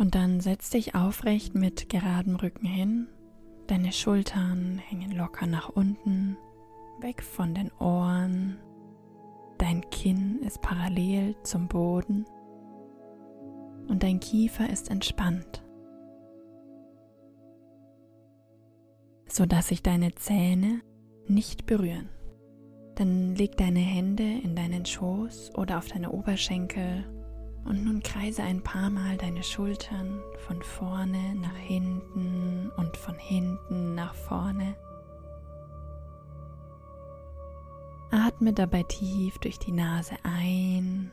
Und dann setz dich aufrecht mit geradem Rücken hin. Deine Schultern hängen locker nach unten, weg von den Ohren. Dein Kinn ist parallel zum Boden und dein Kiefer ist entspannt, sodass sich deine Zähne nicht berühren. Dann leg deine Hände in deinen Schoß oder auf deine Oberschenkel und nun kreise ein paar Mal deine Schultern von vorne nach hinten und von hinten nach vorne. Atme dabei tief durch die Nase ein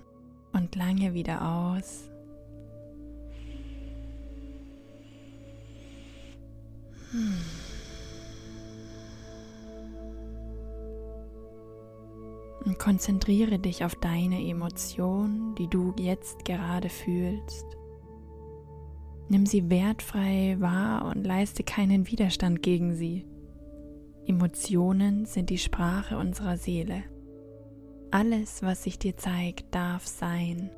und lange wieder aus. Und konzentriere dich auf deine Emotion, die du jetzt gerade fühlst. Nimm sie wertfrei wahr und leiste keinen Widerstand gegen sie. Emotionen sind die Sprache unserer Seele. Alles, was sich dir zeigt, darf sein.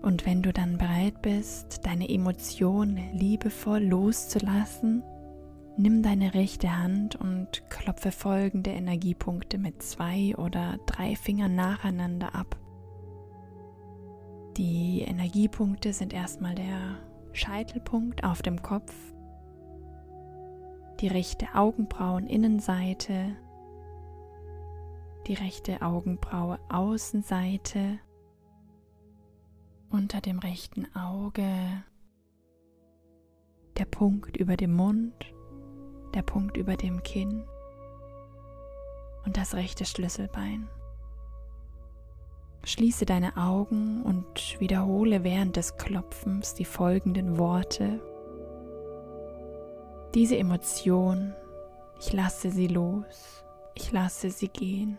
Und wenn du dann bereit bist, deine Emotionen liebevoll loszulassen, nimm deine rechte Hand und klopfe folgende Energiepunkte mit zwei oder drei Fingern nacheinander ab. Die Energiepunkte sind erstmal der Scheitelpunkt auf dem Kopf, die rechte Augenbraueninnenseite, die rechte Augenbraue Außenseite unter dem rechten Auge, der Punkt über dem Mund, der Punkt über dem Kinn und das rechte Schlüsselbein. Schließe deine Augen und wiederhole während des Klopfens die folgenden Worte. Diese Emotion, ich lasse sie los, ich lasse sie gehen.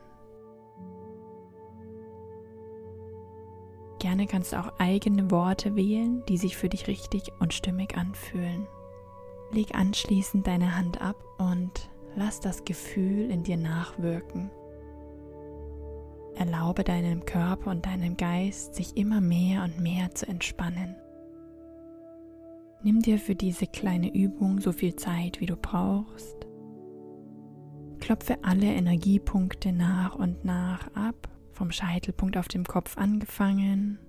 Gerne kannst du auch eigene Worte wählen, die sich für dich richtig und stimmig anfühlen. Leg anschließend deine Hand ab und lass das Gefühl in dir nachwirken. Erlaube deinem Körper und deinem Geist, sich immer mehr und mehr zu entspannen. Nimm dir für diese kleine Übung so viel Zeit, wie du brauchst. Klopfe alle Energiepunkte nach und nach ab vom Scheitelpunkt auf dem Kopf angefangen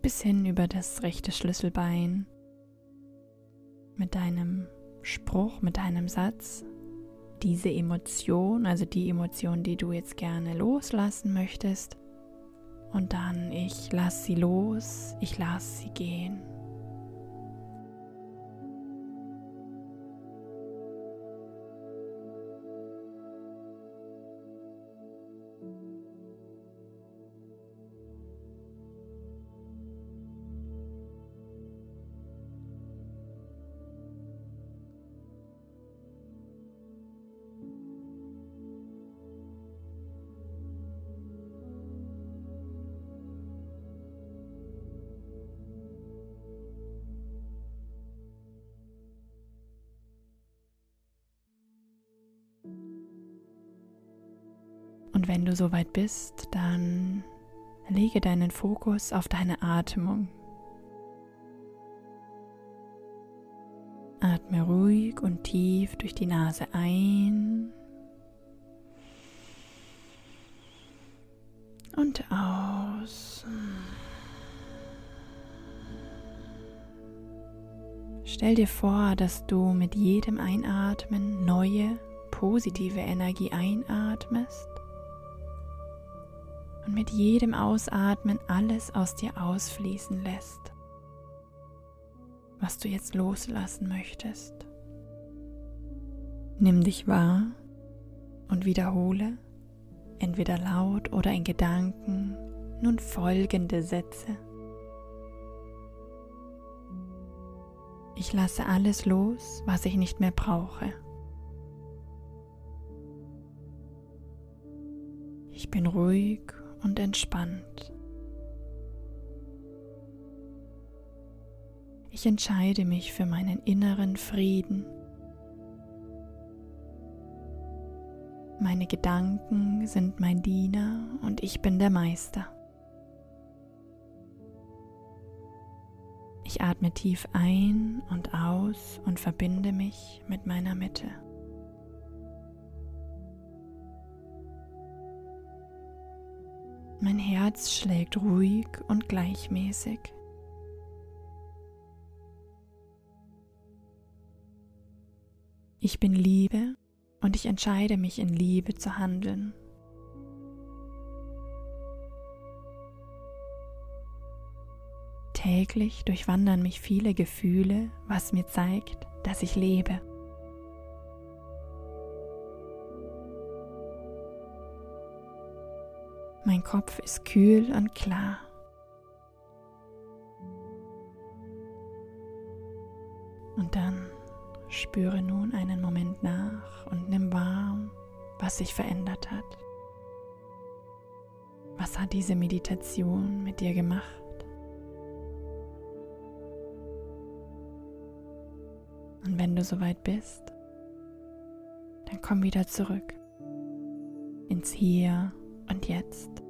bis hin über das rechte Schlüsselbein mit deinem Spruch, mit deinem Satz diese Emotion, also die Emotion, die du jetzt gerne loslassen möchtest. Und dann, ich lasse sie los, ich lasse sie gehen. Wenn du soweit bist, dann lege deinen Fokus auf deine Atmung. Atme ruhig und tief durch die Nase ein und aus. Stell dir vor, dass du mit jedem Einatmen neue, positive Energie einatmest und mit jedem Ausatmen alles aus dir ausfließen lässt, was du jetzt loslassen möchtest. Nimm dich wahr und wiederhole, entweder laut oder in Gedanken, nun folgende Sätze. Ich lasse alles los, was ich nicht mehr brauche. Ich bin ruhig und entspannt. Ich entscheide mich für meinen inneren Frieden. Meine Gedanken sind mein Diener und ich bin der Meister. Ich atme tief ein und aus und verbinde mich mit meiner Mitte. Mein Herz schlägt ruhig und gleichmäßig. Ich bin Liebe und ich entscheide mich in Liebe zu handeln. Täglich durchwandern mich viele Gefühle, was mir zeigt, dass ich lebe. Mein Kopf ist kühl und klar. Und dann spüre nun einen Moment nach und nimm wahr, was sich verändert hat. Was hat diese Meditation mit dir gemacht? Und wenn du soweit bist, dann komm wieder zurück ins Hier und Jetzt.